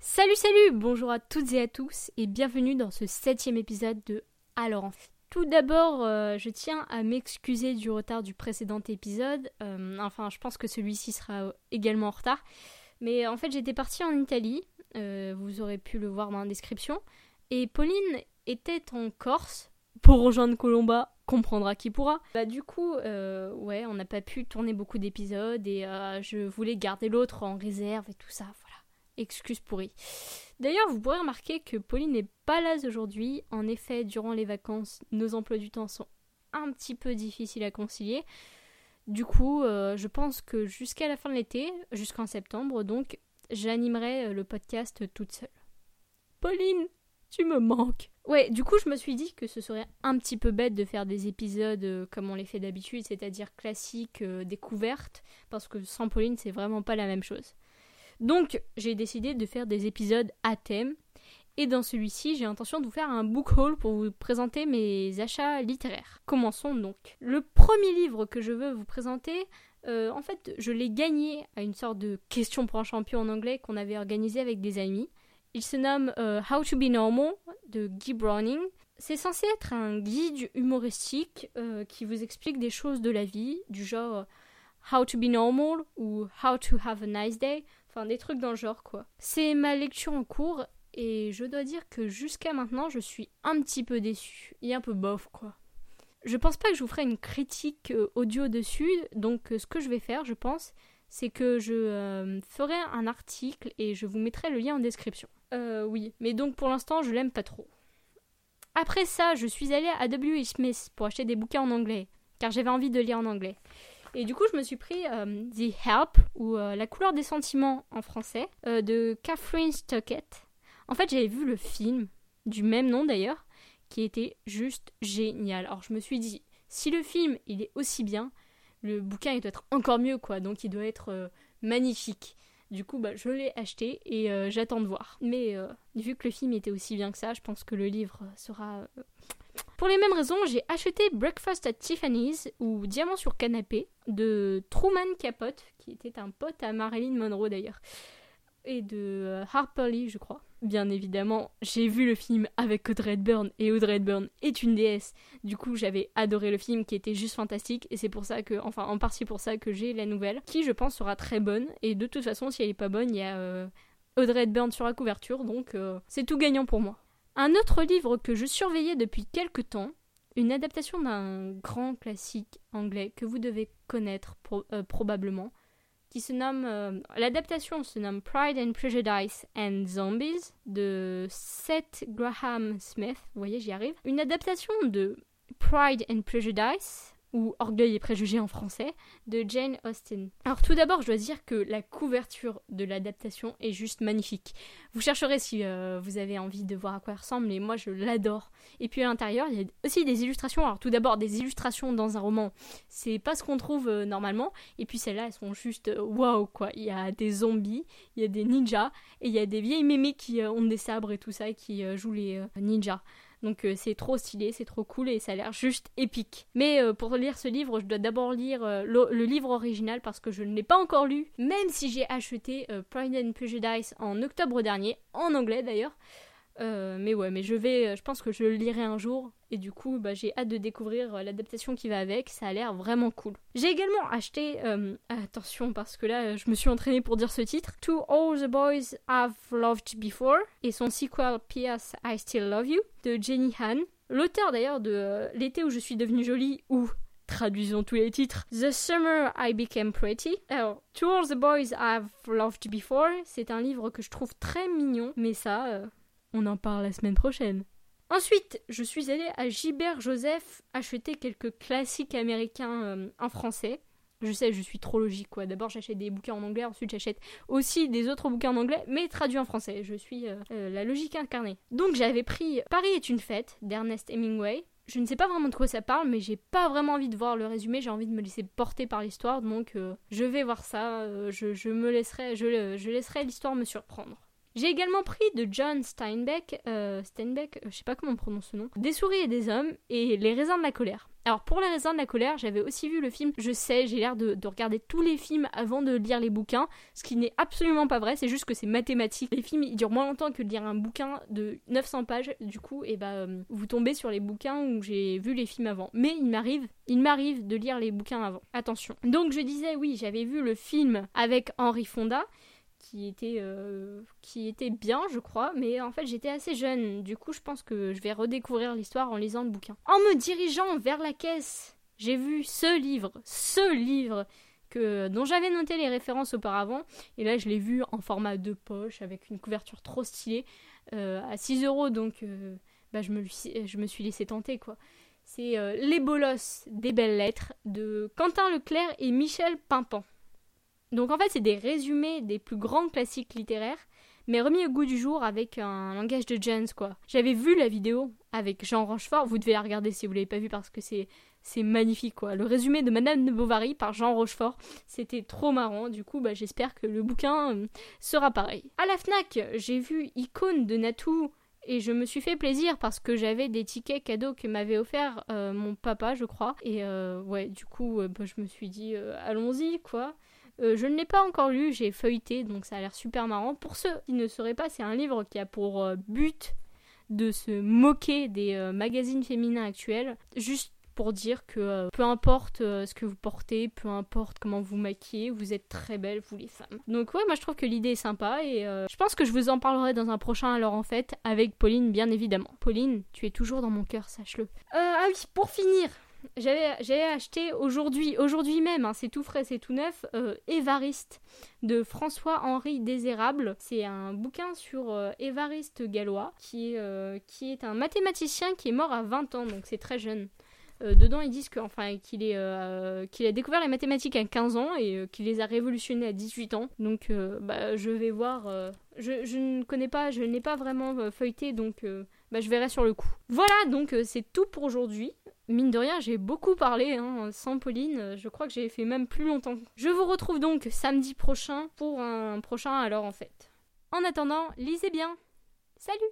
Salut salut, bonjour à toutes et à tous et bienvenue dans ce septième épisode de Alors Tout d'abord, euh, je tiens à m'excuser du retard du précédent épisode. Euh, enfin, je pense que celui-ci sera également en retard. Mais en fait, j'étais partie en Italie. euh, vous aurez pu le voir dans la description. Et Pauline était en Corse pour rejoindre Colomba. Comprendra qui pourra. Bah du coup, euh, ouais, on n'a pas pu tourner beaucoup d'épisodes et euh, je voulais garder l'autre en réserve et tout ça. Voilà, excuse pourrie. D'ailleurs, vous pourrez remarquer que Pauline n'est pas là aujourd'hui. En effet, durant les vacances, nos emplois du temps sont un petit peu difficiles à concilier. Du coup, euh, je pense que jusqu'à la fin de l'été, jusqu'en septembre, donc, j'animerai le podcast toute seule. Pauline, tu me manques. Ouais, du coup, je me suis dit que ce serait un petit peu bête de faire des épisodes euh, comme on les fait d'habitude, c'est-à-dire classiques, euh, découvertes, parce que sans Pauline, c'est vraiment pas la même chose. Donc, j'ai décidé de faire des épisodes à thème, et dans celui-ci, j'ai l'intention de vous faire un book haul pour vous présenter mes achats littéraires. Commençons donc. Le premier livre que je veux vous présenter, euh, en fait, je l'ai gagné à une sorte de question pour un champion en anglais qu'on avait organisé avec des amis. Il se nomme euh, How to Be Normal de Guy Browning. C'est censé être un guide humoristique euh, qui vous explique des choses de la vie, du genre euh, How to Be Normal ou How to Have a Nice Day, enfin des trucs dans le genre quoi. C'est ma lecture en cours et je dois dire que jusqu'à maintenant je suis un petit peu déçue et un peu bof quoi. Je pense pas que je vous ferai une critique audio dessus, donc ce que je vais faire, je pense, c'est que je euh, ferai un article et je vous mettrai le lien en description. Euh, oui, mais donc pour l'instant, je l'aime pas trop. Après ça, je suis allée à W.H. Smith pour acheter des bouquins en anglais, car j'avais envie de lire en anglais. Et du coup, je me suis pris euh, The Help, ou euh, La couleur des sentiments en français, de Catherine Stockett. En fait, j'avais vu le film, du même nom d'ailleurs, qui était juste génial. Alors je me suis dit, si le film il est aussi bien, le bouquin il doit être encore mieux quoi, donc il doit être euh, magnifique. Du coup, bah, je l'ai acheté et euh, j'attends de voir. Mais euh, vu que le film était aussi bien que ça, je pense que le livre sera. Pour les mêmes raisons, j'ai acheté Breakfast at Tiffany's ou Diamant sur canapé de Truman Capote, qui était un pote à Marilyn Monroe d'ailleurs, et de euh, Harper Lee, je crois. Bien évidemment, j'ai vu le film avec Audrey Hepburn et Audrey Hepburn est une déesse. Du coup, j'avais adoré le film qui était juste fantastique et c'est pour ça que, enfin, en partie pour ça que j'ai la nouvelle, qui je pense sera très bonne. Et de toute façon, si elle est pas bonne, il y a euh, Audrey Hepburn sur la couverture, donc euh, c'est tout gagnant pour moi. Un autre livre que je surveillais depuis quelques temps, une adaptation d'un grand classique anglais que vous devez connaître pro- probablement, qui se nomme euh, l'adaptation se nomme Pride and Prejudice and Zombies de Seth Graham Smith. Vous voyez, j'y arrive. Une adaptation de Pride and Prejudice ou Orgueil et préjugés en français de Jane Austen. Alors tout d'abord, je dois dire que la couverture de l'adaptation est juste magnifique. Vous chercherez si euh, vous avez envie de voir à quoi elle ressemble, mais moi je l'adore. Et puis à l'intérieur, il y a aussi des illustrations. Alors tout d'abord, des illustrations dans un roman, c'est pas ce qu'on trouve euh, normalement. Et puis celles-là, elles sont juste euh, waouh quoi. Il y a des zombies, il y a des ninjas, et il y a des vieilles mémés qui ont des sabres et tout ça, et qui jouent les ninjas. Donc euh, c'est trop stylé, c'est trop cool et ça a l'air juste épique. Mais euh, pour lire ce livre, je dois d'abord lire euh, le, le livre original parce que je ne l'ai pas encore lu, même si j'ai acheté Pride and Prejudice en octobre dernier, en anglais d'ailleurs. Euh, mais ouais, mais je vais, euh, je pense que je le lirai un jour et du coup, bah, j'ai hâte de découvrir euh, l'adaptation qui va avec. Ça a l'air vraiment cool. J'ai également acheté, euh, attention parce que là, je me suis entraînée pour dire ce titre, To All the Boys I've Loved Before et son sequel P.S. I Still Love You de Jenny Han. L'auteur d'ailleurs de L'été où je suis devenue jolie ou Traduisons tous les titres. The Summer I Became Pretty. Alors, To All the Boys I've Loved Before, c'est un livre que je trouve très mignon, mais ça, on en parle la semaine prochaine. Ensuite, je suis allée à Gilbert Joseph acheter quelques classiques américains euh, en français. Je sais, je suis trop logique quoi. D'abord, j'achète des bouquins en anglais, ensuite j'achète aussi des autres bouquins en anglais, mais traduits en français. Je suis euh, euh, la logique incarnée. Donc, j'avais pris Paris est une fête d'Ernest Hemingway. Je ne sais pas vraiment de quoi ça parle, mais j'ai pas vraiment envie de voir le résumé. J'ai envie de me laisser porter par l'histoire, donc je vais voir ça. je, me laisserai, je laisserai l'histoire me surprendre. J'ai également pris de John Steinbeck, euh, Steinbeck, euh, je sais pas comment on prononce ce nom, Des souris et des hommes et Les raisins de la colère. Alors pour les raisins de la colère, j'avais aussi vu le film. Je sais, j'ai l'air de, de, regarder tous les films avant de lire les bouquins, ce qui n'est absolument pas vrai, c'est juste que c'est mathématique. Les films, ils durent moins longtemps que de lire un bouquin de 900 pages, du coup, et bah vous tombez sur les bouquins où j'ai vu les films avant. Mais il m'arrive, il m'arrive de lire les bouquins avant. Attention. Donc je disais oui, j'avais vu le film avec Henri Fonda qui était, euh, qui était bien, je crois, mais en fait j'étais assez jeune. Du coup, je pense que je vais redécouvrir l'histoire en lisant le bouquin. En me dirigeant vers la caisse, j'ai vu ce livre, ce livre que, dont j'avais noté les références auparavant, et là je l'ai vu en format de poche avec une couverture trop stylée euh, à 6 euros, donc euh, bah, je, me, je me suis laissé tenter quoi. C'est Les Bolosses des belles lettres de Quentin Leclerc et Michel Pimpan. Donc en fait, c'est des résumés des plus grands classiques littéraires, mais remis au goût du jour avec un langage de Jens, quoi. J'avais vu la vidéo avec Jean Rochefort, vous devez la regarder si vous l'avez pas vu parce que c'est c'est magnifique quoi. Le résumé de Madame de Bovary par Jean Rochefort, c'était trop marrant. Du coup, bah, j'espère que le bouquin euh, sera pareil. À la Fnac, j'ai vu Icône de Natou et je me suis fait plaisir parce que j'avais des tickets cadeaux que m'avait offert euh, mon papa, je crois. Et euh, ouais, du coup, bah, je me suis dit allons-y quoi. Euh, je ne l'ai pas encore lu, j'ai feuilleté, donc ça a l'air super marrant. Pour ceux qui ne sauraient pas, c'est un livre qui a pour euh, but de se moquer des euh, magazines féminins actuels, juste pour dire que peu importe ce que vous portez, peu importe comment vous maquillez, vous êtes très belles, vous les femmes. Donc ouais, moi je trouve que l'idée est sympa et je pense que je vous en parlerai dans un prochain alors en fait avec Pauline bien évidemment. Pauline, tu es toujours dans mon cœur, sache-le. ah oui, pour finir, j'avais acheté aujourd'hui, aujourd'hui même, hein, c'est tout frais, c'est tout neuf, euh, Évariste de François-Henri Désérable. C'est un bouquin sur euh, Évariste Gallois, qui, euh, qui est un mathématicien qui est mort à 20 ans, donc c'est très jeune. dedans, ils disent enfin, qu'il qu'il a découvert les mathématiques à 15 ans et qu'il les a révolutionnées à 18 ans. Donc, bah, je vais voir. Je, je, ne connais pas, je n'ai pas vraiment feuilleté, donc bah, je verrai sur le coup. Voilà, donc c'est tout pour aujourd'hui. Mine de rien, j'ai beaucoup parlé, hein, sans Pauline, je crois que j'ai fait même plus longtemps. Je vous retrouve donc samedi prochain pour un prochain alors en fait. En attendant, lisez bien. Salut